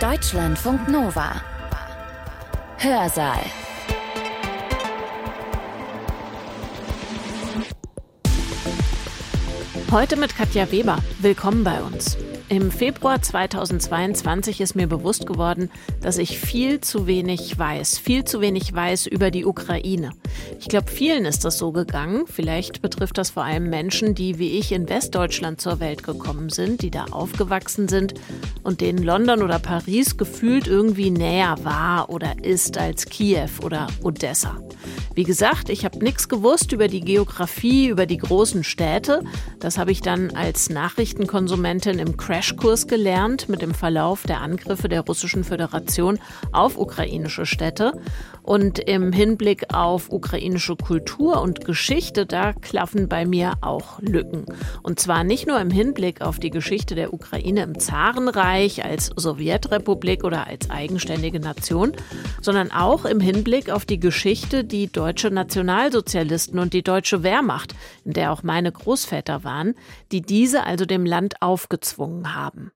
Deutschlandfunk Nova. Hörsaal. Heute mit Katja Weber. Willkommen bei uns. Im Februar 2022 ist mir bewusst geworden, dass ich viel zu wenig weiß, viel zu wenig weiß über die Ukraine. Ich glaube, vielen ist das so gegangen. Vielleicht betrifft das vor allem Menschen, die wie ich in Westdeutschland zur Welt gekommen sind, die da aufgewachsen sind und denen London oder Paris gefühlt irgendwie näher war oder ist als Kiew oder Odessa. Wie gesagt, ich habe nichts gewusst über die Geografie, über die großen Städte. Das habe ich dann als Nachrichtenkonsumentin im Crashkurs gelernt mit dem Verlauf der Angriffe der Russischen Föderation auf ukrainische Städte. Und im Hinblick auf ukrainische Kultur und Geschichte, da klaffen bei mir auch Lücken. Und zwar nicht nur im Hinblick auf die Geschichte der Ukraine im Zarenreich als Sowjetrepublik oder als eigenständige Nation, sondern auch im Hinblick auf die Geschichte, die deutsche Nationalsozialisten und die deutsche Wehrmacht, in der auch meine Großväter waren, die diese also dem Land aufgezwungen haben.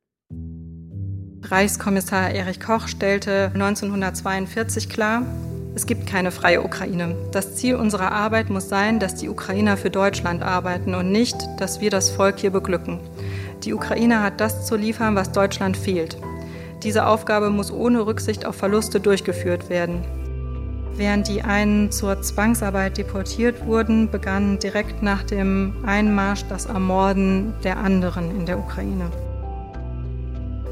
Reichskommissar Erich Koch stellte 1942 klar, es gibt keine freie Ukraine. Das Ziel unserer Arbeit muss sein, dass die Ukrainer für Deutschland arbeiten und nicht, dass wir das Volk hier beglücken. Die Ukraine hat das zu liefern, was Deutschland fehlt. Diese Aufgabe muss ohne Rücksicht auf Verluste durchgeführt werden. Während die einen zur Zwangsarbeit deportiert wurden, begann direkt nach dem Einmarsch das Ermorden der anderen in der Ukraine.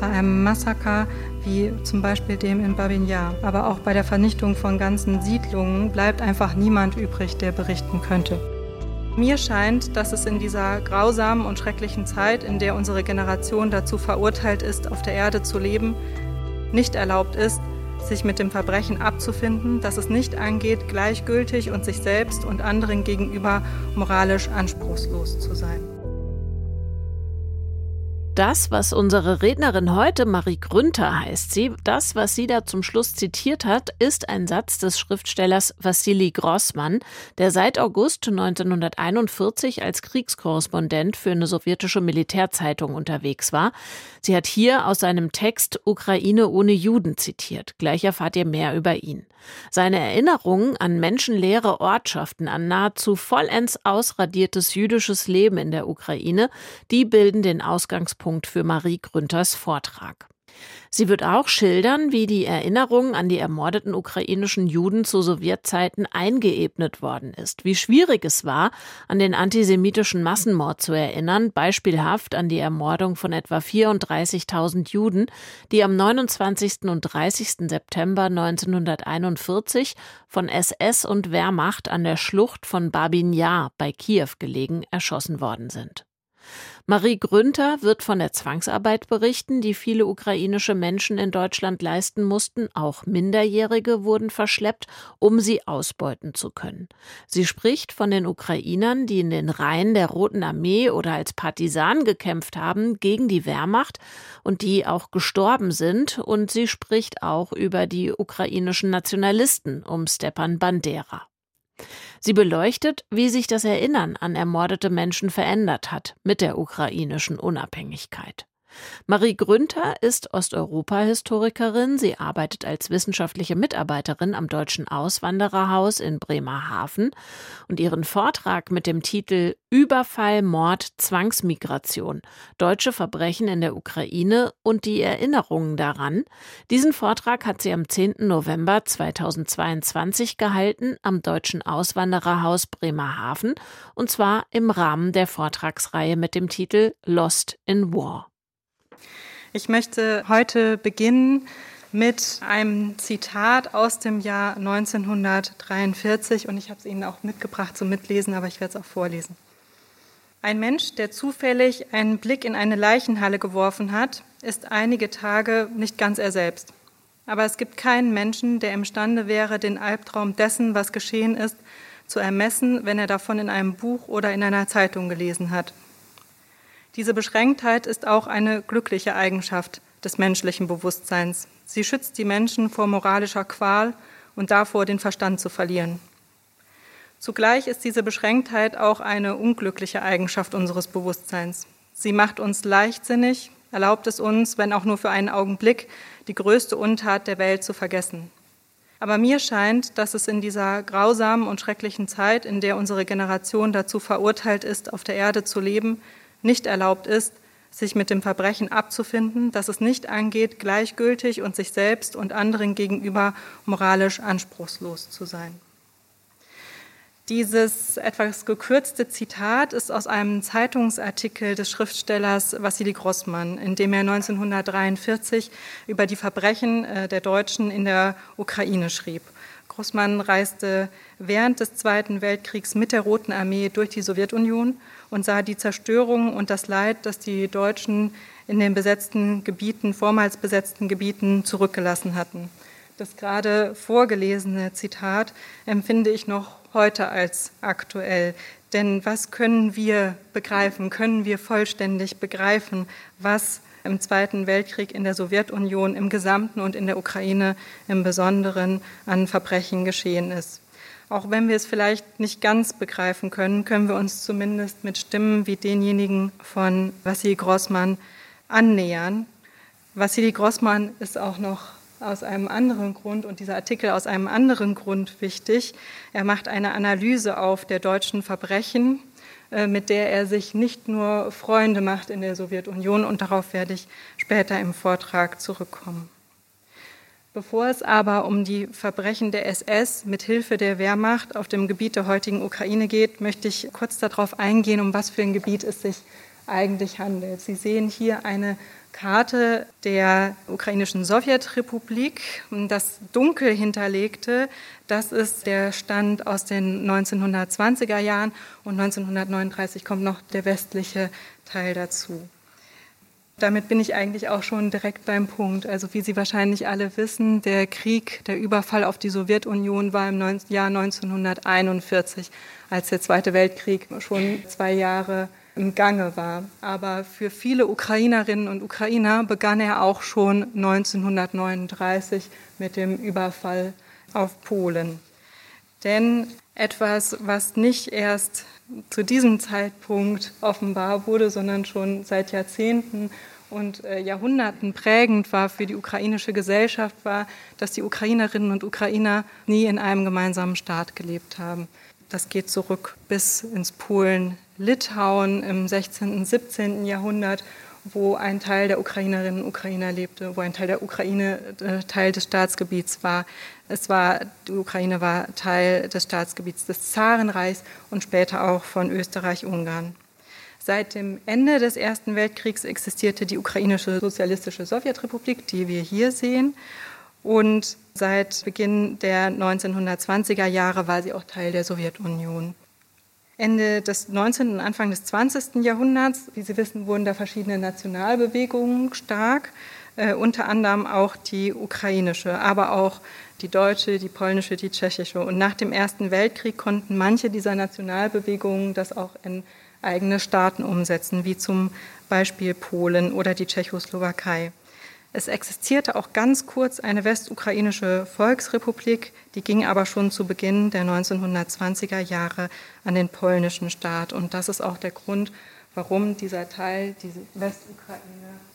Bei einem Massaker wie zum Beispiel dem in Babin Yar. Aber auch bei der Vernichtung von ganzen Siedlungen bleibt einfach niemand übrig, der berichten könnte. Mir scheint, dass es in dieser grausamen und schrecklichen Zeit, in der unsere Generation dazu verurteilt ist, auf der Erde zu leben, nicht erlaubt ist, sich mit dem Verbrechen abzufinden, dass es nicht angeht, gleichgültig und sich selbst und anderen gegenüber moralisch anspruchslos zu sein. Das, was unsere Rednerin heute, Marie Grünter heißt sie, das, was sie da zum Schluss zitiert hat, ist ein Satz des Schriftstellers Wassili Grossmann, der seit August 1941 als Kriegskorrespondent für eine sowjetische Militärzeitung unterwegs war. Sie hat hier aus seinem Text Ukraine ohne Juden zitiert. Gleich erfahrt ihr mehr über ihn. Seine Erinnerungen an menschenleere Ortschaften, an nahezu vollends ausradiertes jüdisches Leben in der Ukraine, die bilden den Ausgangspunkt für Marie Grünters Vortrag. Sie wird auch schildern, wie die Erinnerung an die ermordeten ukrainischen Juden zu Sowjetzeiten eingeebnet worden ist, wie schwierig es war, an den antisemitischen Massenmord zu erinnern, beispielhaft an die Ermordung von etwa 34.000 Juden, die am 29. und 30. September 1941 von SS und Wehrmacht an der Schlucht von Babin Yar bei Kiew gelegen erschossen worden sind. Marie Grünter wird von der Zwangsarbeit berichten, die viele ukrainische Menschen in Deutschland leisten mussten. Auch Minderjährige wurden verschleppt, um sie ausbeuten zu können. Sie spricht von den Ukrainern, die in den Reihen der Roten Armee oder als Partisanen gekämpft haben gegen die Wehrmacht und die auch gestorben sind. Und sie spricht auch über die ukrainischen Nationalisten um Stepan Bandera. Sie beleuchtet, wie sich das Erinnern an ermordete Menschen verändert hat mit der ukrainischen Unabhängigkeit. Marie Grünter ist Osteuropa-Historikerin. Sie arbeitet als wissenschaftliche Mitarbeiterin am Deutschen Auswandererhaus in Bremerhaven. Und ihren Vortrag mit dem Titel Überfall, Mord, Zwangsmigration, deutsche Verbrechen in der Ukraine und die Erinnerungen daran. Diesen Vortrag hat sie am 10. November 2022 gehalten am Deutschen Auswandererhaus Bremerhaven und zwar im Rahmen der Vortragsreihe mit dem Titel Lost in War. Ich möchte heute beginnen mit einem Zitat aus dem Jahr 1943 und ich habe es Ihnen auch mitgebracht zum Mitlesen, aber ich werde es auch vorlesen. Ein Mensch, der zufällig einen Blick in eine Leichenhalle geworfen hat, ist einige Tage nicht ganz er selbst. Aber es gibt keinen Menschen, der imstande wäre, den Albtraum dessen, was geschehen ist, zu ermessen, wenn er davon in einem Buch oder in einer Zeitung gelesen hat. Diese Beschränktheit ist auch eine glückliche Eigenschaft des menschlichen Bewusstseins. Sie schützt die Menschen vor moralischer Qual und davor, den Verstand zu verlieren. Zugleich ist diese Beschränktheit auch eine unglückliche Eigenschaft unseres Bewusstseins. Sie macht uns leichtsinnig, erlaubt es uns, wenn auch nur für einen Augenblick, die größte Untat der Welt zu vergessen. Aber mir scheint, dass es in dieser grausamen und schrecklichen Zeit, in der unsere Generation dazu verurteilt ist, auf der Erde zu leben, nicht erlaubt ist, sich mit dem Verbrechen abzufinden, dass es nicht angeht, gleichgültig und sich selbst und anderen gegenüber moralisch anspruchslos zu sein. Dieses etwas gekürzte Zitat ist aus einem Zeitungsartikel des Schriftstellers Wassili Grossmann, in dem er 1943 über die Verbrechen äh, der Deutschen in der Ukraine schrieb. Grossmann reiste während des Zweiten Weltkriegs mit der Roten Armee durch die Sowjetunion und sah die Zerstörung und das Leid, das die Deutschen in den besetzten Gebieten, vormals besetzten Gebieten zurückgelassen hatten. Das gerade vorgelesene Zitat empfinde ich noch heute als aktuell. Denn was können wir begreifen? Können wir vollständig begreifen, was im Zweiten Weltkrieg in der Sowjetunion im Gesamten und in der Ukraine im Besonderen an Verbrechen geschehen ist? Auch wenn wir es vielleicht nicht ganz begreifen können, können wir uns zumindest mit Stimmen wie denjenigen von Vassili Grossmann annähern. Vassili Grossmann ist auch noch aus einem anderen Grund und dieser Artikel aus einem anderen Grund wichtig. Er macht eine Analyse auf der deutschen Verbrechen, äh, mit der er sich nicht nur Freunde macht in der Sowjetunion und darauf werde ich später im Vortrag zurückkommen. Bevor es aber um die Verbrechen der SS mit Hilfe der Wehrmacht auf dem Gebiet der heutigen Ukraine geht, möchte ich kurz darauf eingehen, um was für ein Gebiet es sich eigentlich handelt. Sie sehen hier eine Karte der ukrainischen Sowjetrepublik. Das dunkel hinterlegte, das ist der Stand aus den 1920er Jahren und 1939 kommt noch der westliche Teil dazu. Damit bin ich eigentlich auch schon direkt beim Punkt. Also wie Sie wahrscheinlich alle wissen, der Krieg, der Überfall auf die Sowjetunion war im Jahr 1941, als der Zweite Weltkrieg schon zwei Jahre im Gange war. Aber für viele Ukrainerinnen und Ukrainer begann er auch schon 1939 mit dem Überfall auf Polen. Denn etwas, was nicht erst zu diesem Zeitpunkt offenbar wurde, sondern schon seit Jahrzehnten und äh, Jahrhunderten prägend war für die ukrainische Gesellschaft, war, dass die Ukrainerinnen und Ukrainer nie in einem gemeinsamen Staat gelebt haben. Das geht zurück bis ins Polen Litauen im 16. und 17. Jahrhundert, wo ein Teil der Ukrainerinnen und Ukrainer lebte, wo ein Teil der Ukraine äh, Teil des Staatsgebiets war. Es war, die Ukraine war Teil des Staatsgebiets des Zarenreichs und später auch von Österreich-Ungarn. Seit dem Ende des Ersten Weltkriegs existierte die ukrainische sozialistische Sowjetrepublik, die wir hier sehen. Und seit Beginn der 1920er Jahre war sie auch Teil der Sowjetunion. Ende des 19. und Anfang des 20. Jahrhunderts, wie Sie wissen, wurden da verschiedene Nationalbewegungen stark, äh, unter anderem auch die ukrainische, aber auch die deutsche, die polnische, die tschechische. Und nach dem Ersten Weltkrieg konnten manche dieser Nationalbewegungen das auch in eigene Staaten umsetzen, wie zum Beispiel Polen oder die Tschechoslowakei. Es existierte auch ganz kurz eine westukrainische Volksrepublik, die ging aber schon zu Beginn der 1920er Jahre an den polnischen Staat. Und das ist auch der Grund, warum dieser Teil, diese Westukraine,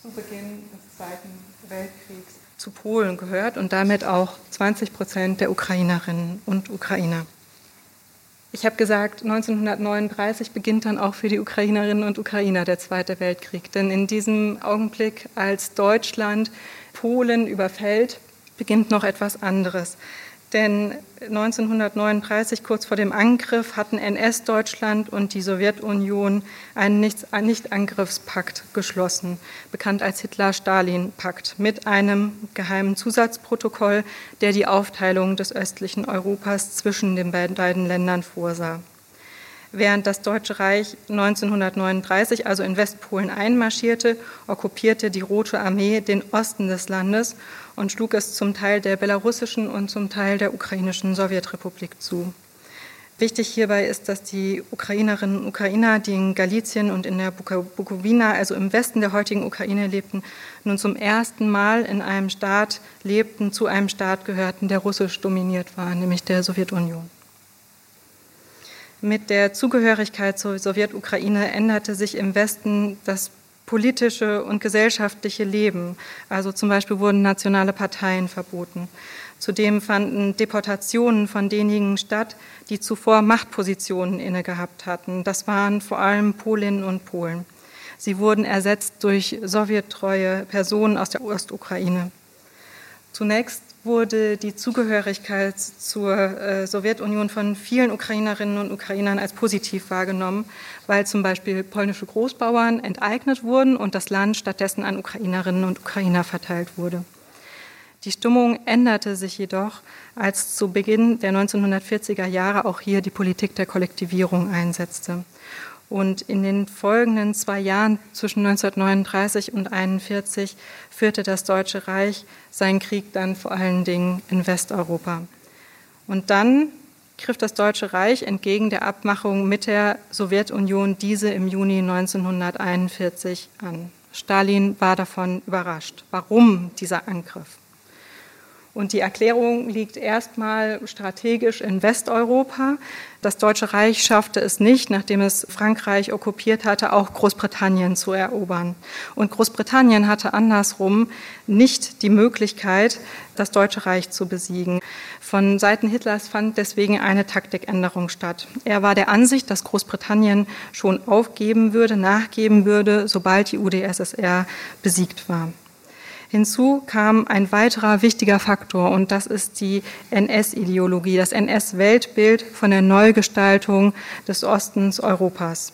zu Beginn des Zweiten Weltkriegs zu Polen gehört und damit auch 20 Prozent der Ukrainerinnen und Ukrainer. Ich habe gesagt, 1939 beginnt dann auch für die Ukrainerinnen und Ukrainer der Zweite Weltkrieg. Denn in diesem Augenblick, als Deutschland Polen überfällt, beginnt noch etwas anderes. Denn 1939, kurz vor dem Angriff, hatten NS-Deutschland und die Sowjetunion einen Nichtangriffspakt geschlossen, bekannt als Hitler-Stalin-Pakt, mit einem geheimen Zusatzprotokoll, der die Aufteilung des östlichen Europas zwischen den beiden Ländern vorsah. Während das Deutsche Reich 1939 also in Westpolen einmarschierte, okkupierte die Rote Armee den Osten des Landes und schlug es zum Teil der belarussischen und zum Teil der ukrainischen Sowjetrepublik zu. Wichtig hierbei ist, dass die Ukrainerinnen und Ukrainer, die in Galizien und in der Bukowina, also im Westen der heutigen Ukraine lebten, nun zum ersten Mal in einem Staat lebten, zu einem Staat gehörten, der russisch dominiert war, nämlich der Sowjetunion. Mit der Zugehörigkeit zur Sowjetukraine änderte sich im Westen das politische und gesellschaftliche Leben. Also zum Beispiel wurden nationale Parteien verboten. Zudem fanden Deportationen von denjenigen statt, die zuvor Machtpositionen inne gehabt hatten. Das waren vor allem Polinnen und Polen. Sie wurden ersetzt durch sowjettreue Personen aus der Ostukraine. Zunächst wurde die Zugehörigkeit zur äh, Sowjetunion von vielen Ukrainerinnen und Ukrainern als positiv wahrgenommen, weil zum Beispiel polnische Großbauern enteignet wurden und das Land stattdessen an Ukrainerinnen und Ukrainer verteilt wurde. Die Stimmung änderte sich jedoch, als zu Beginn der 1940er Jahre auch hier die Politik der Kollektivierung einsetzte. Und in den folgenden zwei Jahren zwischen 1939 und 1941 führte das Deutsche Reich seinen Krieg dann vor allen Dingen in Westeuropa. Und dann griff das Deutsche Reich entgegen der Abmachung mit der Sowjetunion diese im Juni 1941 an. Stalin war davon überrascht. Warum dieser Angriff? Und die Erklärung liegt erstmal strategisch in Westeuropa. Das Deutsche Reich schaffte es nicht, nachdem es Frankreich okkupiert hatte, auch Großbritannien zu erobern. Und Großbritannien hatte andersrum nicht die Möglichkeit, das Deutsche Reich zu besiegen. Von Seiten Hitlers fand deswegen eine Taktikänderung statt. Er war der Ansicht, dass Großbritannien schon aufgeben würde, nachgeben würde, sobald die UdSSR besiegt war. Hinzu kam ein weiterer wichtiger Faktor und das ist die NS-Ideologie, das NS-Weltbild von der Neugestaltung des Ostens Europas.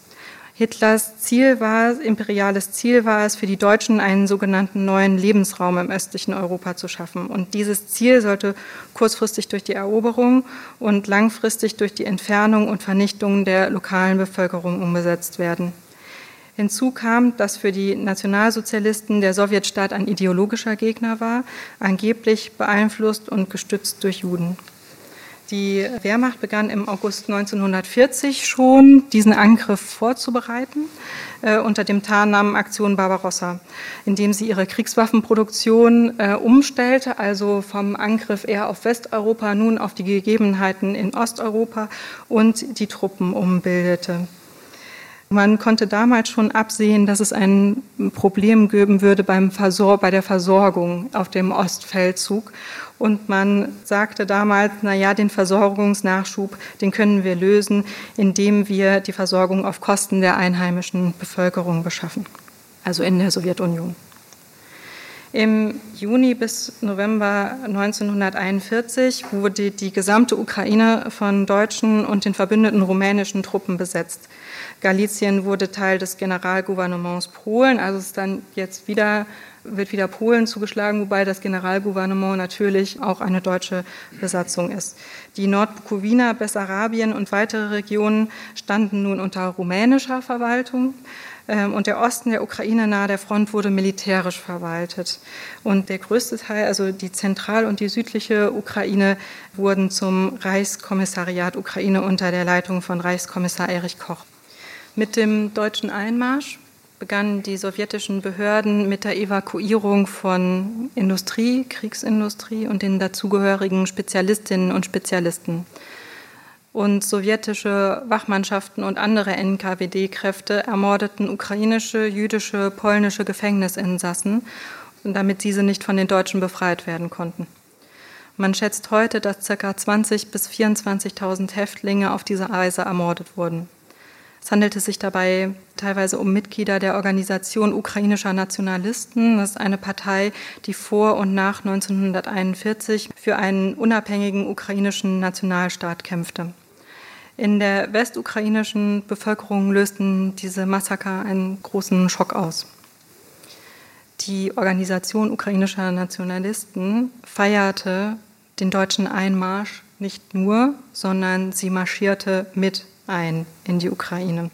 Hitlers Ziel war, imperiales Ziel war es, für die Deutschen einen sogenannten neuen Lebensraum im östlichen Europa zu schaffen. Und dieses Ziel sollte kurzfristig durch die Eroberung und langfristig durch die Entfernung und Vernichtung der lokalen Bevölkerung umgesetzt werden. Hinzu kam, dass für die Nationalsozialisten der Sowjetstaat ein ideologischer Gegner war, angeblich beeinflusst und gestützt durch Juden. Die Wehrmacht begann im August 1940 schon, diesen Angriff vorzubereiten äh, unter dem Tarnnamen Aktion Barbarossa, indem sie ihre Kriegswaffenproduktion äh, umstellte, also vom Angriff eher auf Westeuropa nun auf die Gegebenheiten in Osteuropa und die Truppen umbildete. Man konnte damals schon absehen, dass es ein Problem geben würde beim Versor bei der Versorgung auf dem Ostfeldzug. Und man sagte damals, na ja, den Versorgungsnachschub, den können wir lösen, indem wir die Versorgung auf Kosten der einheimischen Bevölkerung beschaffen, also in der Sowjetunion. Im Juni bis November 1941 wurde die gesamte Ukraine von deutschen und den verbündeten rumänischen Truppen besetzt. Galizien wurde Teil des Generalgouvernements Polen, also ist dann jetzt wieder, wird wieder Polen zugeschlagen, wobei das Generalgouvernement natürlich auch eine deutsche Besatzung ist. Die Nordbukowina, Bessarabien und weitere Regionen standen nun unter rumänischer Verwaltung ähm, und der Osten der Ukraine nahe der Front wurde militärisch verwaltet. Und der größte Teil, also die Zentral- und die südliche Ukraine, wurden zum Reichskommissariat Ukraine unter der Leitung von Reichskommissar Erich Koch. Mit dem deutschen Einmarsch begannen die sowjetischen Behörden mit der Evakuierung von Industrie, Kriegsindustrie und den dazugehörigen Spezialistinnen und Spezialisten. Und sowjetische Wachmannschaften und andere NKWD-Kräfte ermordeten ukrainische, jüdische, polnische Gefängnisinsassen, damit diese nicht von den Deutschen befreit werden konnten. Man schätzt heute, dass ca. 20.000 bis 24.000 Häftlinge auf diese Weise ermordet wurden. Es handelte sich dabei teilweise um Mitglieder der Organisation ukrainischer Nationalisten. Das ist eine Partei, die vor und nach 1941 für einen unabhängigen ukrainischen Nationalstaat kämpfte. In der westukrainischen Bevölkerung lösten diese Massaker einen großen Schock aus. Die Organisation ukrainischer Nationalisten feierte den deutschen Einmarsch nicht nur, sondern sie marschierte mit ein in die Ukraine.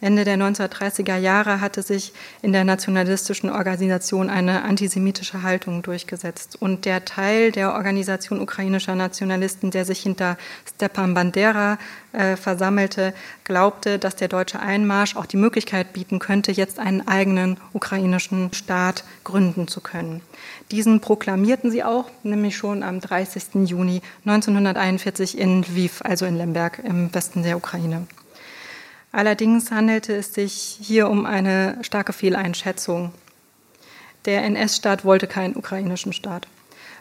Ende der 1930er Jahre hatte sich in der nationalistischen Organisation eine antisemitische Haltung durchgesetzt. Und der Teil der Organisation ukrainischer Nationalisten, der sich hinter Stepan Bandera äh, versammelte, glaubte, dass der deutsche Einmarsch auch die Möglichkeit bieten könnte, jetzt einen eigenen ukrainischen Staat gründen zu können. Diesen proklamierten sie auch, nämlich schon am 30. Juni 1941 in Lviv, also in Lemberg im Westen der Ukraine. Allerdings handelte es sich hier um eine starke Fehleinschätzung. Der NS-Staat wollte keinen ukrainischen Staat.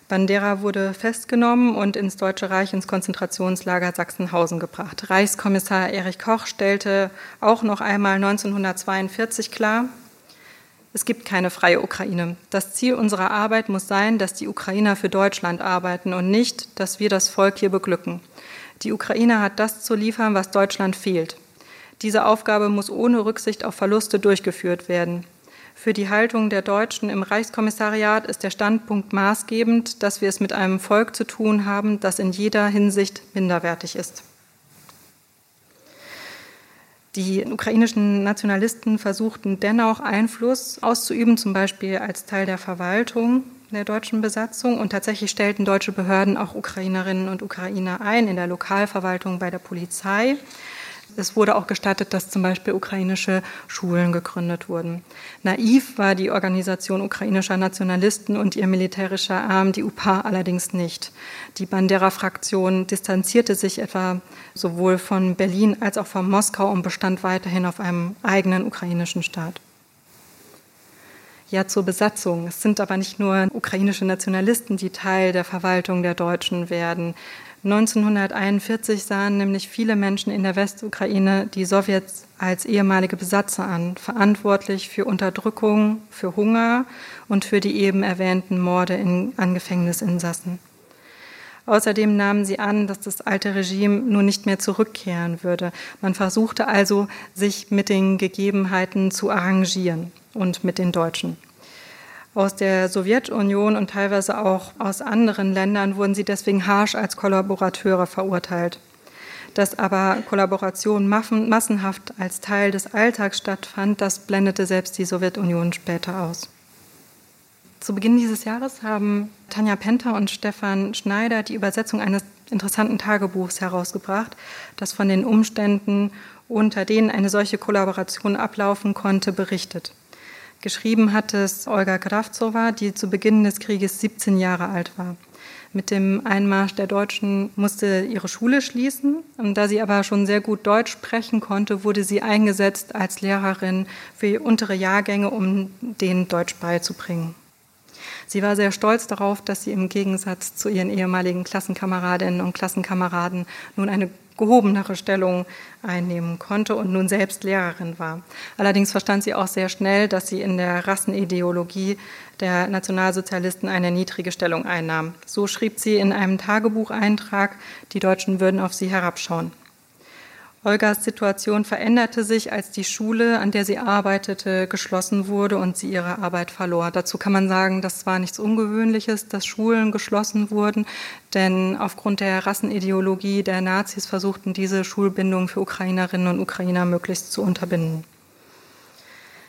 Bandera wurde festgenommen und ins Deutsche Reich ins Konzentrationslager Sachsenhausen gebracht. Reichskommissar Erich Koch stellte auch noch einmal 1942 klar, es gibt keine freie Ukraine. Das Ziel unserer Arbeit muss sein, dass die Ukrainer für Deutschland arbeiten und nicht, dass wir das Volk hier beglücken. Die Ukraine hat das zu liefern, was Deutschland fehlt. Diese Aufgabe muss ohne Rücksicht auf Verluste durchgeführt werden. Für die Haltung der Deutschen im Reichskommissariat ist der Standpunkt maßgebend, dass wir es mit einem Volk zu tun haben, das in jeder Hinsicht minderwertig ist. Die ukrainischen Nationalisten versuchten dennoch Einfluss auszuüben, zum Beispiel als Teil der Verwaltung der deutschen Besatzung. Und tatsächlich stellten deutsche Behörden auch Ukrainerinnen und Ukrainer ein in der Lokalverwaltung bei der Polizei. Es wurde auch gestattet, dass zum Beispiel ukrainische Schulen gegründet wurden. Naiv war die Organisation ukrainischer Nationalisten und ihr militärischer Arm, die UPA, allerdings nicht. Die Bandera-Fraktion distanzierte sich etwa sowohl von Berlin als auch von Moskau und bestand weiterhin auf einem eigenen ukrainischen Staat. Ja, zur Besatzung. Es sind aber nicht nur ukrainische Nationalisten, die Teil der Verwaltung der Deutschen werden. 1941 sahen nämlich viele Menschen in der Westukraine die Sowjets als ehemalige Besatzer an, verantwortlich für Unterdrückung, für Hunger und für die eben erwähnten Morde in, an Gefängnisinsassen. Außerdem nahmen sie an, dass das alte Regime nun nicht mehr zurückkehren würde. Man versuchte also, sich mit den Gegebenheiten zu arrangieren und mit den Deutschen. Aus der Sowjetunion und teilweise auch aus anderen Ländern wurden sie deswegen harsch als Kollaborateure verurteilt. Dass aber Kollaboration massenhaft als Teil des Alltags stattfand, das blendete selbst die Sowjetunion später aus. Zu Beginn dieses Jahres haben Tanja Penter und Stefan Schneider die Übersetzung eines interessanten Tagebuchs herausgebracht, das von den Umständen, unter denen eine solche Kollaboration ablaufen konnte, berichtet. Geschrieben hat es Olga Kravtsova, die zu Beginn des Krieges 17 Jahre alt war. Mit dem Einmarsch der Deutschen musste ihre Schule schließen. Und da sie aber schon sehr gut Deutsch sprechen konnte, wurde sie eingesetzt als Lehrerin für untere Jahrgänge, um denen Deutsch beizubringen. Sie war sehr stolz darauf, dass sie im Gegensatz zu ihren ehemaligen Klassenkameradinnen und Klassenkameraden nun eine gehobenere Stellung einnehmen konnte und nun selbst Lehrerin war. Allerdings verstand sie auch sehr schnell, dass sie in der Rassenideologie der Nationalsozialisten eine niedrige Stellung einnahm. So schrieb sie in einem Tagebucheintrag, die Deutschen würden auf sie herabschauen. Olgas Situation veränderte sich, als die Schule, an der sie arbeitete, geschlossen wurde und sie ihre Arbeit verlor. Dazu kann man sagen, das war nichts Ungewöhnliches, dass Schulen geschlossen wurden, denn aufgrund der Rassenideologie der Nazis versuchten diese Schulbindung für Ukrainerinnen und Ukrainer möglichst zu unterbinden.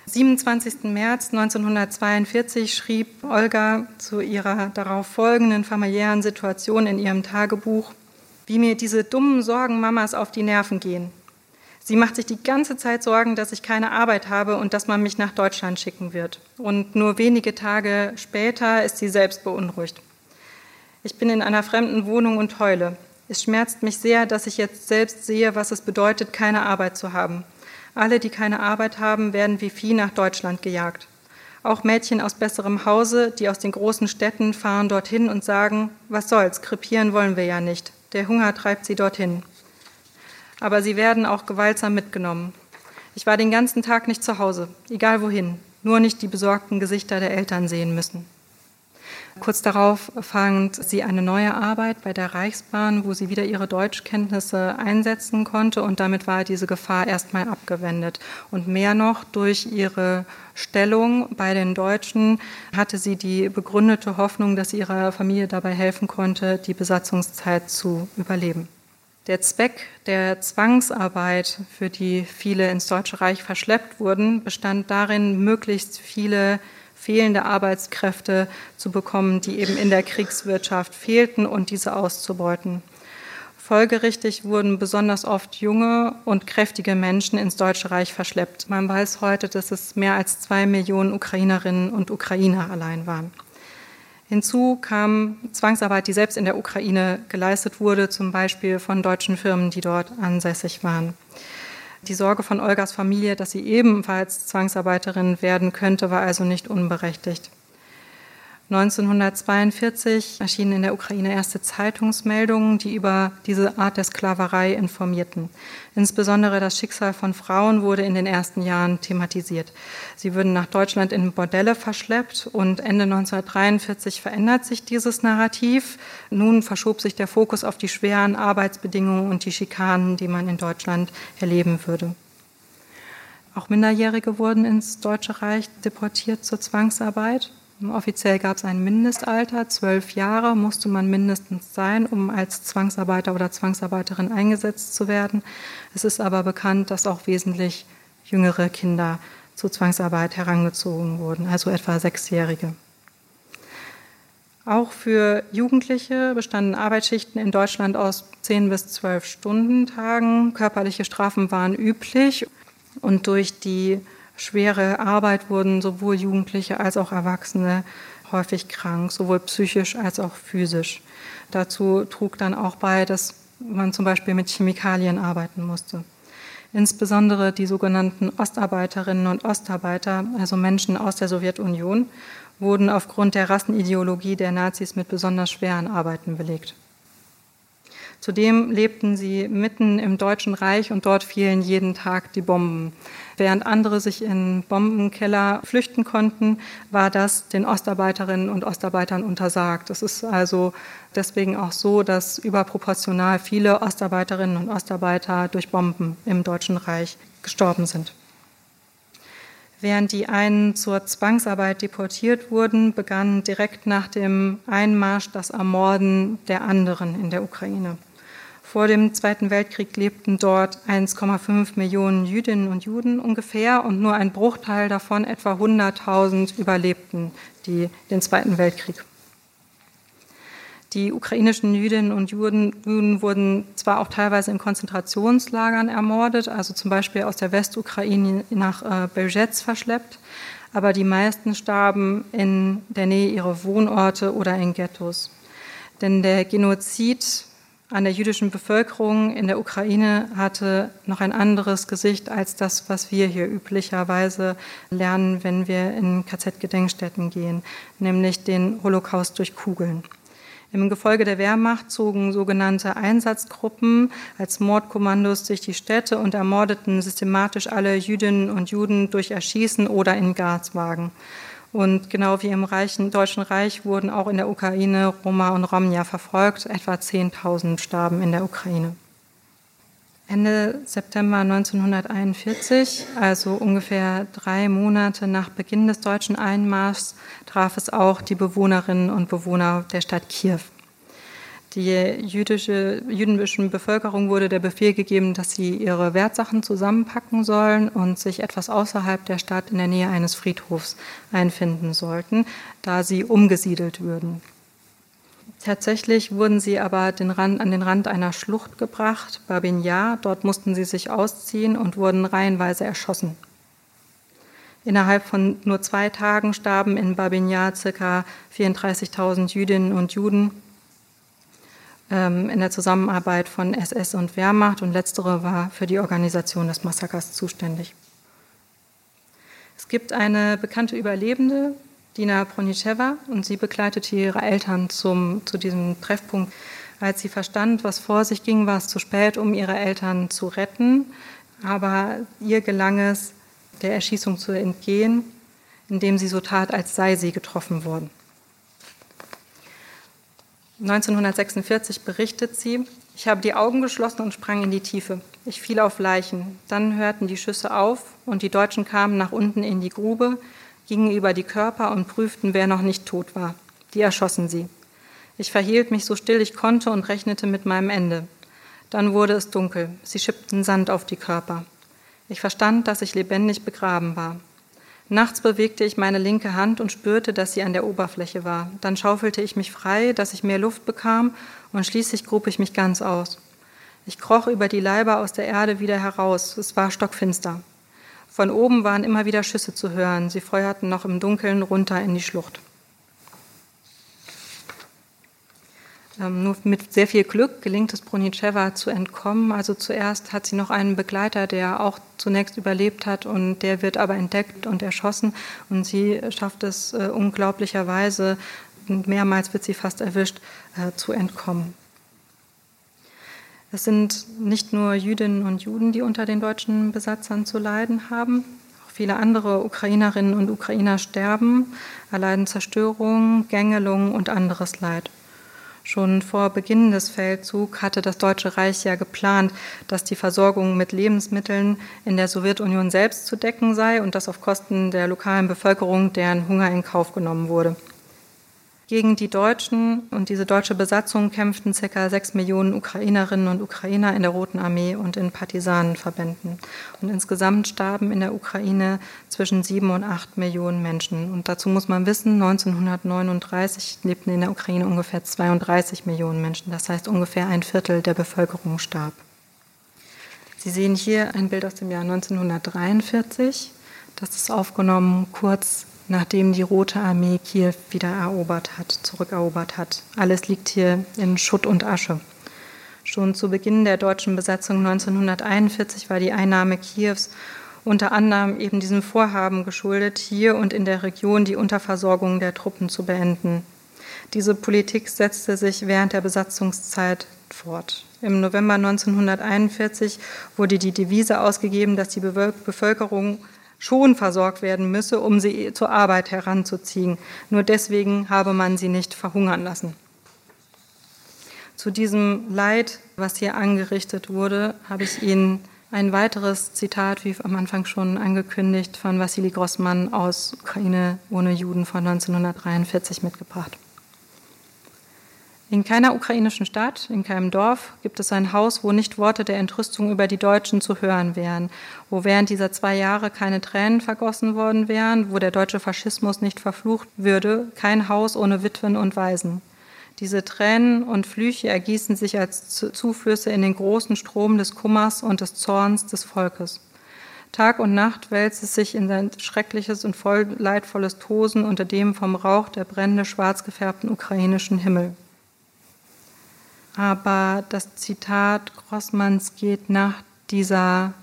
27. März 1942 schrieb Olga zu ihrer darauf folgenden familiären Situation in ihrem Tagebuch, wie mir diese dummen Sorgen Mamas auf die Nerven gehen. Sie macht sich die ganze Zeit Sorgen, dass ich keine Arbeit habe und dass man mich nach Deutschland schicken wird. Und nur wenige Tage später ist sie selbst beunruhigt. Ich bin in einer fremden Wohnung und heule. Es schmerzt mich sehr, dass ich jetzt selbst sehe, was es bedeutet, keine Arbeit zu haben. Alle, die keine Arbeit haben, werden wie Vieh nach Deutschland gejagt. Auch Mädchen aus besserem Hause, die aus den großen Städten, fahren dorthin und sagen, was soll's, krepieren wollen wir ja nicht. Der Hunger treibt sie dorthin. Aber sie werden auch gewaltsam mitgenommen. Ich war den ganzen Tag nicht zu Hause, egal wohin, nur nicht die besorgten Gesichter der Eltern sehen müssen. Kurz darauf fand sie eine neue Arbeit bei der Reichsbahn, wo sie wieder ihre Deutschkenntnisse einsetzen konnte und damit war diese Gefahr erstmal abgewendet. Und mehr noch durch ihre Stellung bei den Deutschen hatte sie die begründete Hoffnung, dass sie ihrer Familie dabei helfen konnte, die Besatzungszeit zu überleben. Der Zweck der Zwangsarbeit, für die viele ins Deutsche Reich verschleppt wurden, bestand darin, möglichst viele fehlende Arbeitskräfte zu bekommen, die eben in der Kriegswirtschaft fehlten und diese auszubeuten. Folgerichtig wurden besonders oft junge und kräftige Menschen ins Deutsche Reich verschleppt. Man weiß heute, dass es mehr als zwei Millionen Ukrainerinnen und Ukrainer allein waren. Hinzu kam Zwangsarbeit, die selbst in der Ukraine geleistet wurde, zum Beispiel von deutschen Firmen, die dort ansässig waren. Die Sorge von Olgas Familie, dass sie ebenfalls Zwangsarbeiterin werden könnte, war also nicht unberechtigt. 1942 erschienen in der Ukraine erste Zeitungsmeldungen, die über diese Art der Sklaverei informierten. Insbesondere das Schicksal von Frauen wurde in den ersten Jahren thematisiert. Sie würden nach Deutschland in Bordelle verschleppt und Ende 1943 verändert sich dieses Narrativ. Nun verschob sich der Fokus auf die schweren Arbeitsbedingungen und die Schikanen, die man in Deutschland erleben würde. Auch Minderjährige wurden ins Deutsche Reich deportiert zur Zwangsarbeit. Offiziell gab es ein Mindestalter, zwölf Jahre musste man mindestens sein, um als Zwangsarbeiter oder Zwangsarbeiterin eingesetzt zu werden. Es ist aber bekannt, dass auch wesentlich jüngere Kinder zur Zwangsarbeit herangezogen wurden, also etwa Sechsjährige. Auch für Jugendliche bestanden Arbeitsschichten in Deutschland aus zehn bis zwölf Stundentagen. Körperliche Strafen waren üblich und durch die schwere Arbeit wurden sowohl Jugendliche als auch Erwachsene häufig krank, sowohl psychisch als auch physisch. Dazu trug dann auch bei, dass man zum Beispiel mit Chemikalien arbeiten musste. Insbesondere die sogenannten Ostarbeiterinnen und Ostarbeiter, also Menschen aus der Sowjetunion, wurden aufgrund der Rassenideologie der Nazis mit besonders schweren Arbeiten belegt. Zudem lebten sie mitten im Deutschen Reich und dort fielen jeden Tag die Bomben. Während andere sich in Bombenkeller flüchten konnten, war das den Ostarbeiterinnen und Ostarbeitern untersagt. Es ist also deswegen auch so, dass überproportional viele Ostarbeiterinnen und Ostarbeiter durch Bomben im Deutschen Reich gestorben sind. Während die einen zur Zwangsarbeit deportiert wurden, begann direkt nach dem Einmarsch das Ermorden der anderen in der Ukraine. Vor dem Zweiten Weltkrieg lebten dort 1,5 Millionen Jüdinnen und Juden ungefähr und nur ein Bruchteil davon, etwa 100.000, überlebten die, den Zweiten Weltkrieg. Die ukrainischen Jüdinnen und Juden, Juden, wurden zwar auch teilweise in Konzentrationslagern ermordet, also zum Beispiel aus der Westukraine nach äh, Belzec verschleppt, aber die meisten starben in der Nähe ihrer Wohnorte oder in Ghettos. Denn der Genozid an der jüdischen Bevölkerung in der Ukraine hatte noch ein anderes Gesicht als das, was wir hier üblicherweise lernen, wenn wir in KZ-Gedenkstätten gehen, nämlich den Holocaust durch Kugeln. Im Gefolge der Wehrmacht zogen sogenannte Einsatzgruppen als Mordkommandos durch die Städte und ermordeten systematisch alle Jüdinnen und Juden durch Erschießen oder in Gaswagen. Und genau wie im Reichen, Deutschen Reich wurden auch in der Ukraine Roma und Romja verfolgt. Etwa 10.000 starben in der Ukraine. Ende September 1941, also ungefähr drei Monate nach Beginn des deutschen Einmarschs, traf es auch die Bewohnerinnen und Bewohner der Stadt Kiew. Die jüdische, jüdischen Bevölkerung wurde der Befehl gegeben, dass sie ihre Wertsachen zusammenpacken sollen und sich etwas außerhalb der Stadt in der Nähe eines Friedhofs einfinden sollten, da sie umgesiedelt würden. Tatsächlich wurden sie aber den Rand, an den Rand einer Schlucht gebracht, Babin Yar. Dort mussten sie sich ausziehen und wurden reihenweise erschossen. Innerhalb von nur zwei Tagen starben in Babin Yar ca. 34.000 Jüdinnen und Juden in der Zusammenarbeit von SS und Wehrmacht und letztere war für die Organisation des Massakers zuständig. Es gibt eine bekannte Überlebende, Dina Pronicheva, und sie begleitete ihre Eltern zum, zu diesem Treffpunkt. Als sie verstand, was vor sich ging, war es zu spät, um ihre Eltern zu retten, aber ihr gelang es, der Erschießung zu entgehen, indem sie so tat, als sei sie getroffen worden. 1946 berichtet sie, ich habe die Augen geschlossen und sprang in die Tiefe. Ich fiel auf Leichen. Dann hörten die Schüsse auf und die Deutschen kamen nach unten in die Grube, gingen über die Körper und prüften, wer noch nicht tot war. Die erschossen sie. Ich verhielt mich so still ich konnte und rechnete mit meinem Ende. Dann wurde es dunkel. Sie schippten Sand auf die Körper. Ich verstand, dass ich lebendig begraben war. Nachts bewegte ich meine linke Hand und spürte, dass sie an der Oberfläche war. Dann schaufelte ich mich frei, dass ich mehr Luft bekam, und schließlich grub ich mich ganz aus. Ich kroch über die Leiber aus der Erde wieder heraus. Es war stockfinster. Von oben waren immer wieder Schüsse zu hören. Sie feuerten noch im Dunkeln runter in die Schlucht. Nur mit sehr viel Glück gelingt es Bronicewa zu entkommen. Also zuerst hat sie noch einen Begleiter, der auch zunächst überlebt hat und der wird aber entdeckt und erschossen und sie schafft es äh, unglaublicherweise, mehrmals wird sie fast erwischt, äh, zu entkommen. Es sind nicht nur Jüdinnen und Juden, die unter den deutschen Besatzern zu leiden haben. Auch viele andere Ukrainerinnen und Ukrainer sterben, erleiden Zerstörung, Gängelung und anderes Leid. Schon vor Beginn des Feldzugs hatte das Deutsche Reich ja geplant, dass die Versorgung mit Lebensmitteln in der Sowjetunion selbst zu decken sei und das auf Kosten der lokalen Bevölkerung, deren Hunger in Kauf genommen wurde. Gegen die Deutschen und diese deutsche Besatzung kämpften ca. sechs Millionen Ukrainerinnen und Ukrainer in der Roten Armee und in Partisanenverbänden. Und insgesamt starben in der Ukraine zwischen sieben und acht Millionen Menschen. Und dazu muss man wissen, 1939 lebten in der Ukraine ungefähr 32 Millionen Menschen. Das heißt, ungefähr ein Viertel der Bevölkerung starb. Sie sehen hier ein Bild aus dem Jahr 1943. Das ist aufgenommen kurz nachdem die Rote Armee Kiew wieder erobert hat, zurückerobert hat. Alles liegt hier in Schutt und Asche. Schon zu Beginn der deutschen Besatzung 1941 war die Einnahme Kiews unter anderem eben diesem Vorhaben geschuldet, hier und in der Region die Unterversorgung der Truppen zu beenden. Diese Politik setzte sich während der Besatzungszeit fort. Im November 1941 wurde die Devise ausgegeben, dass die Bevölkerung schon versorgt werden müsse, um sie zur Arbeit heranzuziehen. Nur deswegen habe man sie nicht verhungern lassen. Zu diesem Leid, was hier angerichtet wurde, habe ich Ihnen ein weiteres Zitat, wie am Anfang schon angekündigt, von Wassili Grossmann aus Ukraine ohne Juden von 1943 mitgebracht. In keiner ukrainischen Stadt, in keinem Dorf gibt es ein Haus, wo nicht Worte der Entrüstung über die Deutschen zu hören wären, wo während dieser zwei Jahre keine Tränen vergossen worden wären, wo der deutsche Faschismus nicht verflucht würde, kein Haus ohne Witwen und Waisen. Diese Tränen und Flüche ergießen sich als Zuflüsse in den großen Strom des Kummers und des Zorns des Volkes. Tag und Nacht wälzt es sich in sein schreckliches und voll leidvolles Tosen unter dem vom Rauch der brennende schwarz gefärbten ukrainischen Himmel aber das Zitat Grossmanns geht nach dieser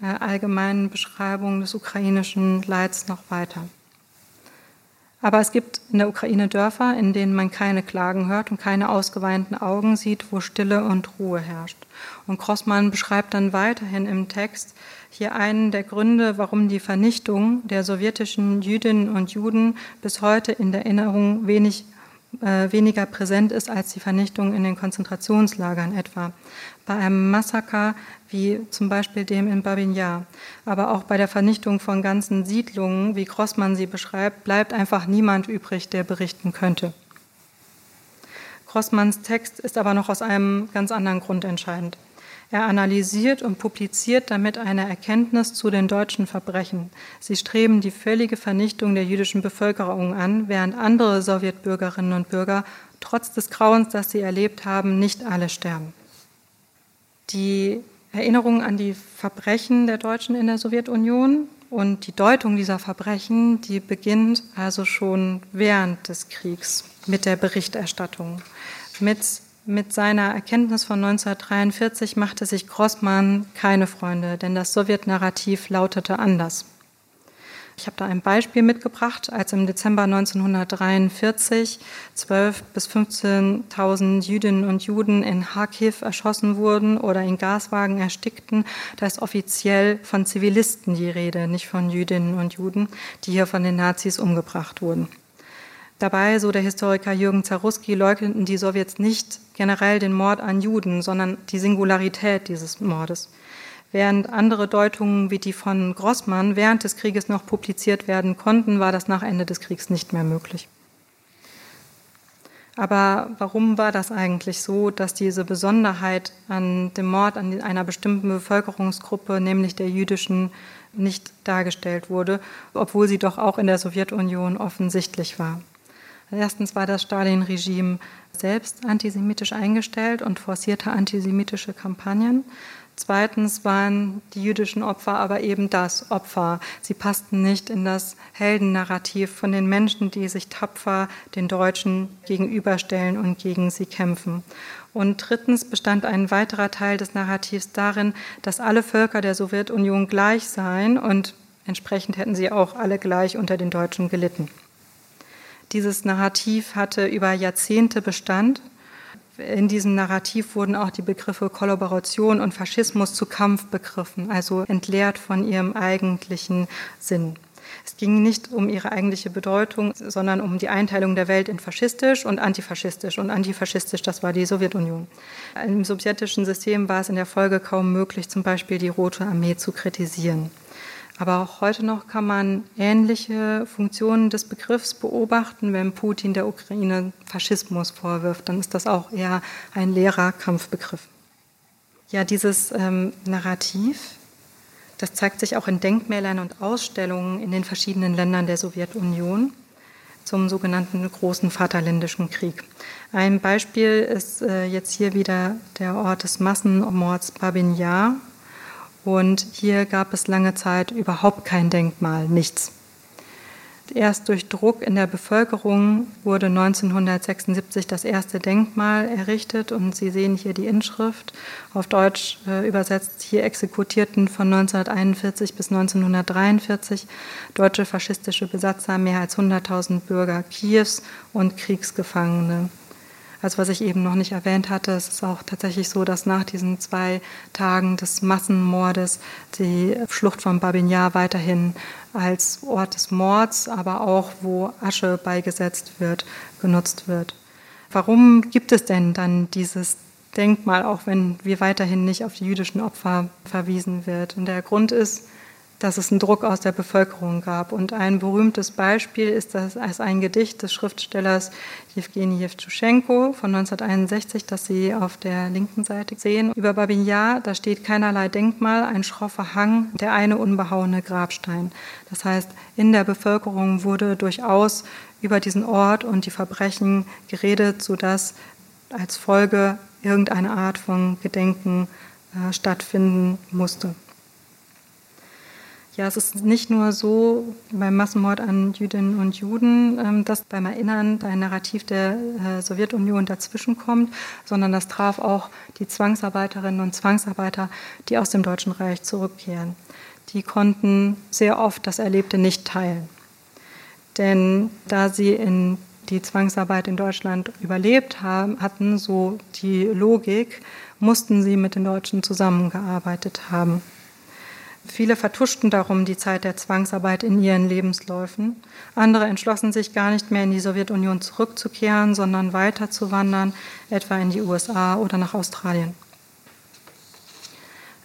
äh, allgemeinen Beschreibung des ukrainischen Leids noch weiter. Aber es gibt in der Ukraine Dörfer, in denen man keine Klagen hört und keine ausgeweinten Augen sieht, wo Stille und Ruhe herrscht. Und Grossmann beschreibt dann weiterhin im Text hier einen der Gründe, warum die Vernichtung der sowjetischen Jüdinnen und Juden bis heute in der Erinnerung wenig äh, weniger präsent ist als die Vernichtung in den Konzentrationslagern etwa. Bei einem Massaker wie zum Beispiel dem in Babin Yar, aber auch bei der Vernichtung von ganzen Siedlungen, wie Grossmann sie beschreibt, bleibt einfach niemand übrig, der berichten könnte. Grossmanns Text ist aber noch aus einem ganz anderen Grund entscheidend. Er analysiert und publiziert damit eine Erkenntnis zu den deutschen Verbrechen. Sie streben die völlige Vernichtung der jüdischen Bevölkerung an, während andere Sowjetbürgerinnen und Bürger trotz des Grauens, das sie erlebt haben, nicht alle sterben. Die Erinnerung an die Verbrechen der Deutschen in der Sowjetunion und die Deutung dieser Verbrechen, die beginnt also schon während des Kriegs mit der Berichterstattung, mit mit seiner Erkenntnis von 1943 machte sich Grossmann keine Freunde, denn das Sowjetnarrativ lautete anders. Ich habe da ein Beispiel mitgebracht, als im Dezember 1943 12.000 bis 15.000 Jüdinnen und Juden in Kharkiv erschossen wurden oder in Gaswagen erstickten. Da ist offiziell von Zivilisten die Rede, nicht von Jüdinnen und Juden, die hier von den Nazis umgebracht wurden. Dabei, so der Historiker Jürgen Zaruski, leugneten die Sowjets nicht generell den Mord an Juden, sondern die Singularität dieses Mordes. Während andere Deutungen wie die von Grossmann während des Krieges noch publiziert werden konnten, war das nach Ende des Kriegs nicht mehr möglich. Aber warum war das eigentlich so, dass diese Besonderheit an dem Mord an einer bestimmten Bevölkerungsgruppe, nämlich der jüdischen, nicht dargestellt wurde, obwohl sie doch auch in der Sowjetunion offensichtlich war? Erstens war das Stalin-Regime selbst antisemitisch eingestellt und forcierte antisemitische Kampagnen. Zweitens waren die jüdischen Opfer aber eben das Opfer. Sie passten nicht in das Heldennarrativ von den Menschen, die sich tapfer den Deutschen gegenüberstellen und gegen sie kämpfen. Und drittens bestand ein weiterer Teil des Narrativs darin, dass alle Völker der Sowjetunion gleich seien und entsprechend hätten sie auch alle gleich unter den Deutschen gelitten. Dieses Narrativ hatte über Jahrzehnte Bestand in diesem Narrativ wurden auch die Begriffe Kollaboration und Faschismus zu Kampfbegriffen, also entleert von ihrem eigentlichen Sinn. Es ging nicht um ihre eigentliche Bedeutung, sondern um die Einteilung der Welt in faschistisch und antifaschistisch. Und antifaschistisch, das war die Sowjetunion. Im sowjetischen System war es in der Folge kaum möglich, zum Beispiel die Rote Armee zu kritisieren. Aber auch heute noch kann man ähnliche Funktionen des Begriffs beobachten. Wenn Putin der Ukraine Faschismus vorwirft, dann ist das auch eher ein leerer Kampfbegriff. Ja, dieses ähm, Narrativ, das zeigt sich auch in Denkmälern und Ausstellungen in den verschiedenen Ländern der Sowjetunion zum sogenannten Großen Vaterländischen Krieg. Ein Beispiel ist äh, jetzt hier wieder der Ort des Massenmords Babin Yar und hier gab es lange Zeit überhaupt kein Denkmal, nichts. Erst durch Druck in der Bevölkerung wurde 1976 das erste Denkmal errichtet und Sie sehen hier die Inschrift, auf Deutsch äh, übersetzt, hier exekutierten von 1941 bis 1943 deutsche faschistische Besatzer mehr als 100.000 Bürger Kiews und Kriegsgefangene. Also was ich eben noch nicht erwähnt hatte, es ist auch tatsächlich so, dass nach diesen zwei Tagen des Massenmordes die Schlucht von Babinjar weiterhin als Ort des Mords, aber auch wo Asche beigesetzt wird, genutzt wird. Warum gibt es denn dann dieses Denkmal, auch wenn wir weiterhin nicht auf die jüdischen Opfer verwiesen wird? Und der Grund ist, dass es einen Druck aus der Bevölkerung gab. Und ein berühmtes Beispiel ist das als ein Gedicht des Schriftstellers Jewgeni Jewtuschenko von 1961, das Sie auf der linken Seite sehen. Über Babin Yar, da steht keinerlei Denkmal, ein schroffer Hang, der eine unbehauene Grabstein. Das heißt, in der Bevölkerung wurde durchaus über diesen Ort und die Verbrechen geredet, sodass als Folge irgendeine Art von Gedenken äh, stattfinden musste. Ja, es ist nicht nur so beim Massenmord an Jüdinnen und Juden, ähm, dass beim Erinnern ein Narrativ der äh, Sowjetunion dazwischenkommt, sondern das traf auch die Zwangsarbeiterinnen und Zwangsarbeiter, die aus dem Deutschen Reich zurückkehren. Die konnten sehr oft das Erlebte nicht teilen. Denn da sie in die Zwangsarbeit in Deutschland überlebt haben, hatten, so die Logik, mussten sie mit den Deutschen zusammengearbeitet haben. Viele vertuschten darum die Zeit der Zwangsarbeit in ihren Lebensläufen. Andere entschlossen sich gar nicht mehr in die Sowjetunion zurückzukehren, sondern weiterzuwandern, etwa in die USA oder nach Australien.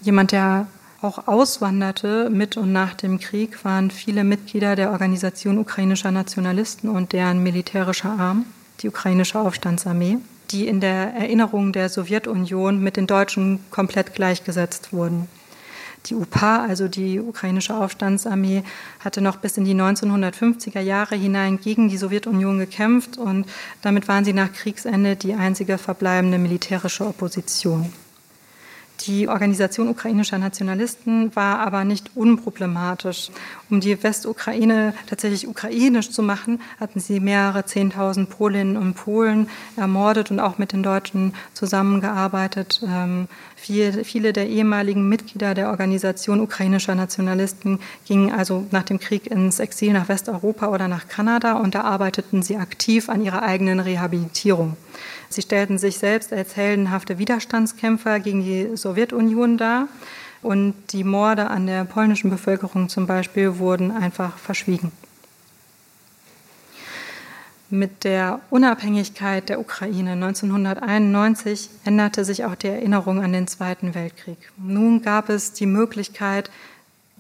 Jemand, der auch auswanderte mit und nach dem Krieg, waren viele Mitglieder der Organisation ukrainischer Nationalisten und deren militärischer Arm, die ukrainische Aufstandsarmee, die in der Erinnerung der Sowjetunion mit den Deutschen komplett gleichgesetzt wurden. Die UPA, also die ukrainische Aufstandsarmee, hatte noch bis in die 1950er Jahre hinein gegen die Sowjetunion gekämpft und damit waren sie nach Kriegsende die einzige verbleibende militärische Opposition. Die Organisation ukrainischer Nationalisten war aber nicht unproblematisch. Um die Westukraine tatsächlich ukrainisch zu machen, hatten sie mehrere Zehntausend Polinnen und Polen ermordet und auch mit den Deutschen zusammengearbeitet. Ähm, viele der ehemaligen Mitglieder der Organisation ukrainischer Nationalisten gingen also nach dem Krieg ins Exil nach Westeuropa oder nach Kanada und da arbeiteten sie aktiv an ihrer eigenen Rehabilitierung. Sie stellten sich selbst als heldenhafte Widerstandskämpfer gegen die Sowjetunion dar und die Morde an der polnischen Bevölkerung zum Beispiel wurden einfach verschwiegen. Mit der Unabhängigkeit der Ukraine 1991 änderte sich auch die Erinnerung an den Zweiten Weltkrieg. Nun gab es die Möglichkeit,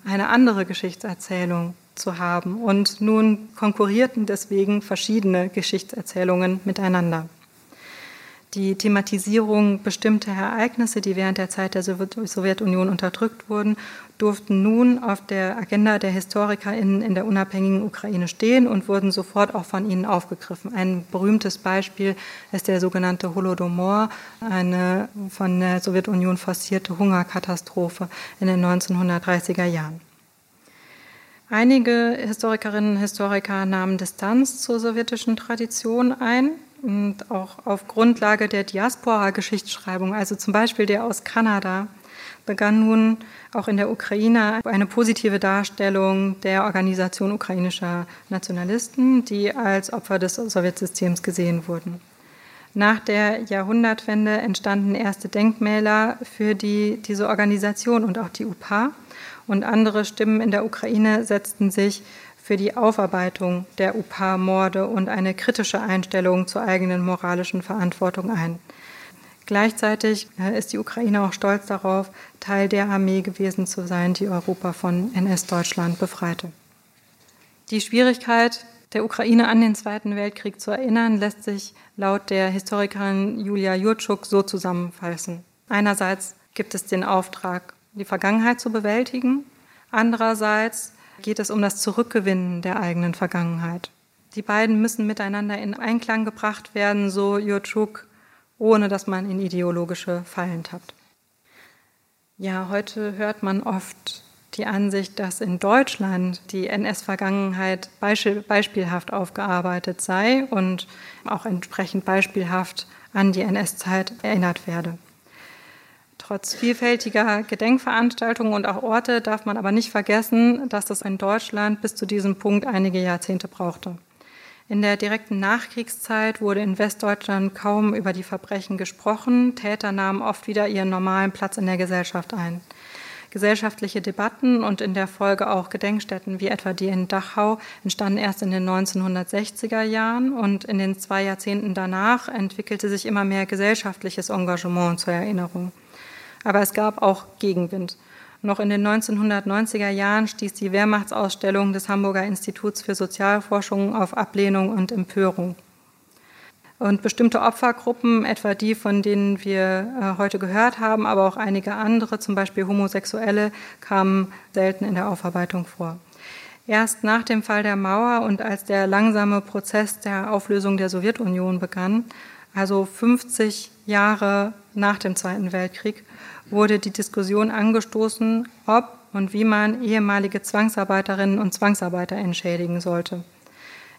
eine andere Geschichtserzählung zu haben und nun konkurrierten deswegen verschiedene Geschichtserzählungen miteinander. Die Thematisierung bestimmter Ereignisse, die während der Zeit der Sowjetunion unterdrückt wurden, durften nun auf der Agenda der HistorikerInnen in der unabhängigen Ukraine stehen und wurden sofort auch von ihnen aufgegriffen. Ein berühmtes Beispiel ist der sogenannte Holodomor, eine von der Sowjetunion forcierte Hungerkatastrophe in den 1930er Jahren. Einige Historikerinnen und Historiker nahmen Distanz zur sowjetischen Tradition ein und auch auf Grundlage der Diaspora-Geschichtsschreibung, also zum Beispiel der aus Kanada, begann nun auch in der Ukraine eine positive Darstellung der Organisation ukrainischer Nationalisten, die als Opfer des Sowjetsystems gesehen wurden. Nach der Jahrhundertwende entstanden erste Denkmäler für die, diese Organisation und auch die UPA. Und andere Stimmen in der Ukraine setzten sich für die Aufarbeitung der UPA-Morde und eine kritische Einstellung zur eigenen moralischen Verantwortung ein. Gleichzeitig äh, ist die Ukraine auch stolz darauf, Teil der Armee gewesen zu sein, die Europa von NS-Deutschland befreite. Die Schwierigkeit der Ukraine an den Zweiten Weltkrieg zu erinnern, lässt sich laut der Historikerin Julia Jurczuk so zusammenfassen. Einerseits gibt es den Auftrag, die Vergangenheit zu bewältigen. Andererseits geht es um das Zurückgewinnen der eigenen Vergangenheit. Die beiden müssen miteinander in Einklang gebracht werden, so Jurczuk, ohne dass man in ideologische Fallen tappt. Ja, heute hört man oft die Ansicht, dass in Deutschland die NS-Vergangenheit beispielhaft aufgearbeitet sei und auch entsprechend beispielhaft an die NS-Zeit erinnert werde. Trotz vielfältiger Gedenkveranstaltungen und auch Orte darf man aber nicht vergessen, dass das in Deutschland bis zu diesem Punkt einige Jahrzehnte brauchte. In der direkten Nachkriegszeit wurde in Westdeutschland kaum über die Verbrechen gesprochen. Täter nahmen oft wieder ihren normalen Platz in der Gesellschaft ein. Gesellschaftliche Debatten und in der Folge auch Gedenkstätten wie etwa die in Dachau entstanden erst in den 1960er Jahren und in den zwei Jahrzehnten danach entwickelte sich immer mehr gesellschaftliches Engagement zur Erinnerung. Aber es gab auch Gegenwind. Noch in den 1990er Jahren stieß die Wehrmachtsausstellung des Hamburger Instituts für Sozialforschung auf Ablehnung und Empörung. Und bestimmte Opfergruppen, etwa die, von denen wir äh, heute gehört haben, aber auch einige andere, zum Beispiel Homosexuelle, kamen selten in der Aufarbeitung vor. Erst nach dem Fall der Mauer und als der langsame Prozess der Auflösung der Sowjetunion begann, also 50 Jahre nach dem Zweiten Weltkrieg, wurde die Diskussion angestoßen, ob und wie man ehemalige Zwangsarbeiterinnen und Zwangsarbeiter entschädigen sollte.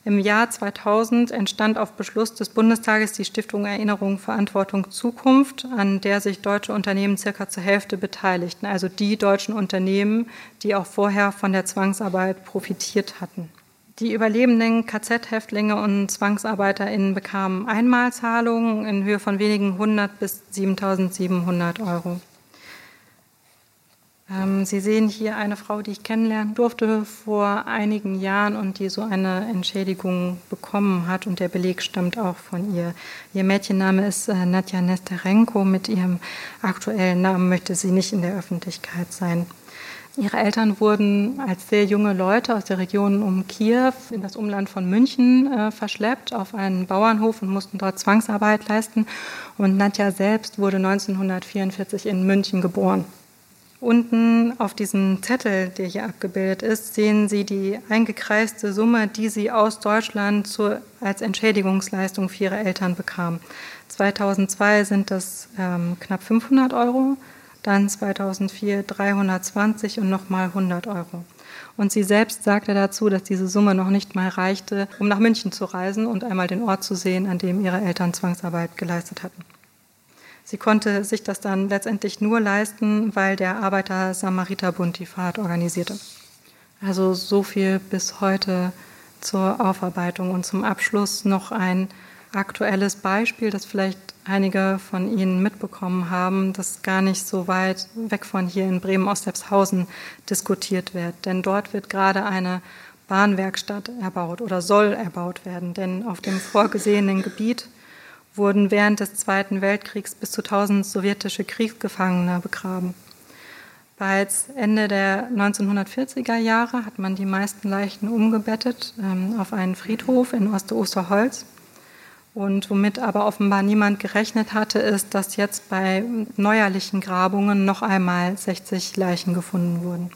Im Jahr 2000 entstand auf Beschluss des Bundestages die Stiftung Erinnerung, Verantwortung, Zukunft, an der sich deutsche Unternehmen circa zur Hälfte beteiligten, also die deutschen Unternehmen, die auch vorher von der Zwangsarbeit profitiert hatten. Die überlebenden KZ-Häftlinge und ZwangsarbeiterInnen bekamen Einmalzahlungen in Höhe von wenigen hundert bis 7.700 Euro. Ähm, Sie sehen hier eine Frau, die ich kennenlernen durfte vor einigen Jahren und die so eine Entschädigung bekommen hat und der Beleg stammt auch von ihr. Ihr Mädchenname ist äh, Nadja Nesterenko. Mit ihrem aktuellen Namen möchte sie nicht in der Öffentlichkeit sein. Ihre Eltern wurden als sehr junge Leute aus der Region um Kiew in das Umland von München äh, verschleppt auf einen Bauernhof und mussten dort Zwangsarbeit leisten. Und Nadja selbst wurde 1944 in München geboren. Unten auf diesem Zettel, der hier abgebildet ist, sehen Sie die eingekreiste Summe, die sie aus Deutschland zu, als Entschädigungsleistung für ihre Eltern bekam. 2002 sind das ähm, knapp 500 Euro, dann 2004 320 und nochmal 100 Euro. Und sie selbst sagte dazu, dass diese Summe noch nicht mal reichte, um nach München zu reisen und einmal den Ort zu sehen, an dem ihre Eltern Zwangsarbeit geleistet hatten. Sie konnte sich das dann letztendlich nur leisten, weil der Arbeiter-Samariter-Bund die Fahrt organisierte. Also so viel bis heute zur Aufarbeitung und zum Abschluss noch ein aktuelles Beispiel, das vielleicht einige von Ihnen mitbekommen haben, das gar nicht so weit weg von hier in Bremen-Ostepshausen diskutiert wird. Denn dort wird gerade eine Bahnwerkstatt erbaut oder soll erbaut werden. Denn auf dem vorgesehenen Gebiet wurden während des Zweiten Weltkriegs bis zu 1000 sowjetische Kriegsgefangene begraben. Bereits Ende der 1940er Jahre hat man die meisten Leichen umgebettet ähm, auf einen Friedhof in Osterosterholz. Und womit aber offenbar niemand gerechnet hatte, ist, dass jetzt bei neuerlichen Grabungen noch einmal 60 Leichen gefunden wurden.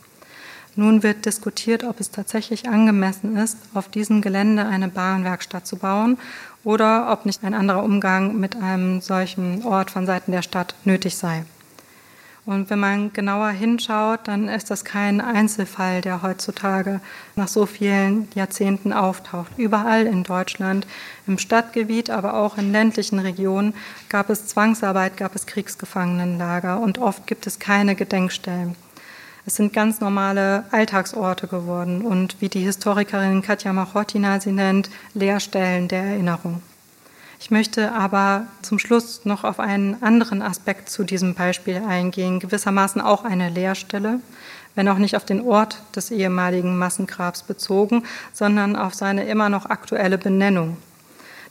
Nun wird diskutiert, ob es tatsächlich angemessen ist, auf diesem Gelände eine Bahnwerkstatt zu bauen oder ob nicht ein anderer Umgang mit einem solchen Ort von Seiten der Stadt nötig sei. Und wenn man genauer hinschaut, dann ist das kein Einzelfall, der heutzutage nach so vielen Jahrzehnten auftaucht. Überall in Deutschland, im Stadtgebiet, aber auch in ländlichen Regionen gab es Zwangsarbeit, gab es Kriegsgefangenenlager und oft gibt es keine Gedenkstellen. Es sind ganz normale Alltagsorte geworden und wie die Historikerin Katja Machotina sie nennt, Leerstellen der Erinnerung. Ich möchte aber zum Schluss noch auf einen anderen Aspekt zu diesem Beispiel eingehen, gewissermaßen auch eine Leerstelle, wenn auch nicht auf den Ort des ehemaligen Massengrabs bezogen, sondern auf seine immer noch aktuelle Benennung.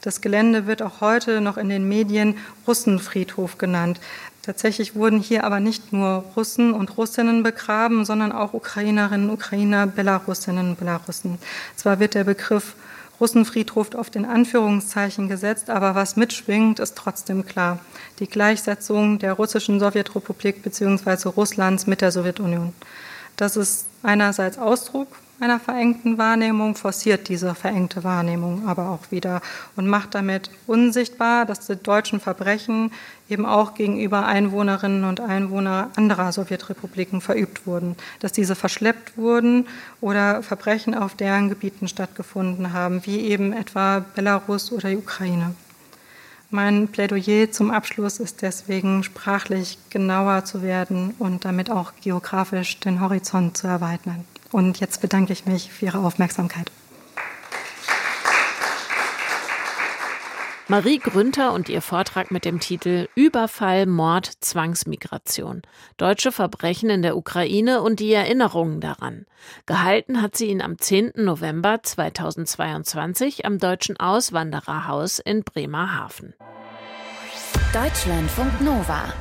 Das Gelände wird auch heute noch in den Medien Russenfriedhof genannt. Tatsächlich wurden hier aber nicht nur Russen und Russinnen begraben, sondern auch Ukrainerinnen, Ukrainer, Belarusinnen, Belarussen. Zwar wird der Begriff Russenfriedhof oft in Anführungszeichen gesetzt, aber was mitschwingt, ist trotzdem klar. Die Gleichsetzung der russischen Sowjetrepublik bzw. Russlands mit der Sowjetunion. Das ist einerseits Ausdruck einer verengten Wahrnehmung, forciert diese verengte Wahrnehmung aber auch wieder und macht damit unsichtbar, dass die deutschen Verbrechen eben auch gegenüber Einwohnerinnen und Einwohnern anderer Sowjetrepubliken verübt wurden, dass diese verschleppt wurden oder Verbrechen auf deren Gebieten stattgefunden haben, wie eben etwa Belarus oder die Ukraine. Mein Plädoyer zum Abschluss ist deswegen sprachlich genauer zu werden und damit auch geografisch den Horizont zu erweitern. Und jetzt bedanke ich mich für Ihre Aufmerksamkeit. Marie Grünter und ihr Vortrag mit dem Titel Überfall, Mord, Zwangsmigration. Deutsche Verbrechen in der Ukraine und die Erinnerungen daran. Gehalten hat sie ihn am 10. November 2022 am Deutschen Auswandererhaus in Bremerhaven. Deutschlandfunk Nova.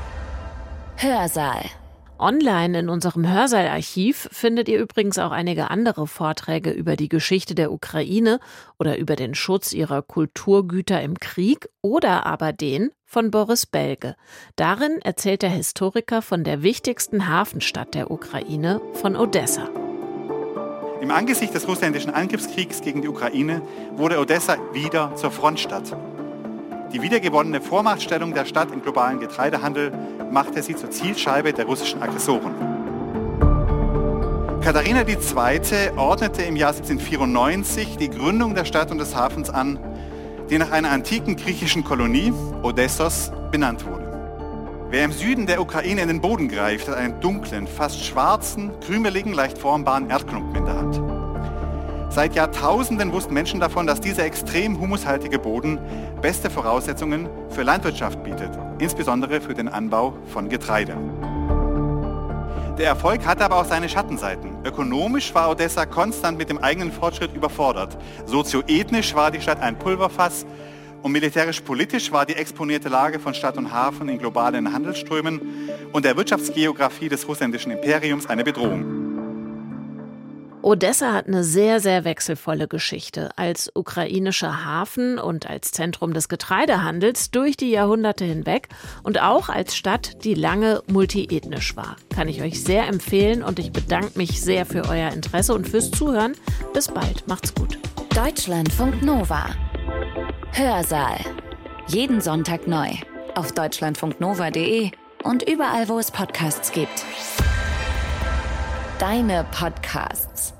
Hörsaal. Online in unserem Hörsaalarchiv findet ihr übrigens auch einige andere Vorträge über die Geschichte der Ukraine oder über den Schutz ihrer Kulturgüter im Krieg oder aber den von Boris Belge. Darin erzählt der Historiker von der wichtigsten Hafenstadt der Ukraine, von Odessa. Im Angesicht des russländischen Angriffskriegs gegen die Ukraine wurde Odessa wieder zur Frontstadt. Die wiedergewonnene Vormachtstellung der Stadt im globalen Getreidehandel machte sie zur Zielscheibe der russischen Aggressoren. Katharina II. ordnete im Jahr 1794 die Gründung der Stadt und des Hafens an, die nach einer antiken griechischen Kolonie, Odessos, benannt wurde. Wer im Süden der Ukraine in den Boden greift, hat einen dunklen, fast schwarzen, krümeligen, leicht formbaren Erdklumpen in der Hand. Seit Jahrtausenden wussten Menschen davon, dass dieser extrem humushaltige Boden beste Voraussetzungen für Landwirtschaft bietet, insbesondere für den Anbau von Getreide. Der Erfolg hatte aber auch seine Schattenseiten. Ökonomisch war Odessa konstant mit dem eigenen Fortschritt überfordert. Sozioethnisch war die Stadt ein Pulverfass und militärisch-politisch war die exponierte Lage von Stadt und Hafen in globalen Handelsströmen und der Wirtschaftsgeografie des russländischen Imperiums eine Bedrohung. Odessa hat eine sehr, sehr wechselvolle Geschichte. Als ukrainischer Hafen und als Zentrum des Getreidehandels durch die Jahrhunderte hinweg und auch als Stadt, die lange multiethnisch war. Kann ich euch sehr empfehlen und ich bedanke mich sehr für euer Interesse und fürs Zuhören. Bis bald. Macht's gut. Deutschlandfunk Nova. Hörsaal. Jeden Sonntag neu. Auf deutschlandfunknova.de und überall, wo es Podcasts gibt. Deine Podcasts.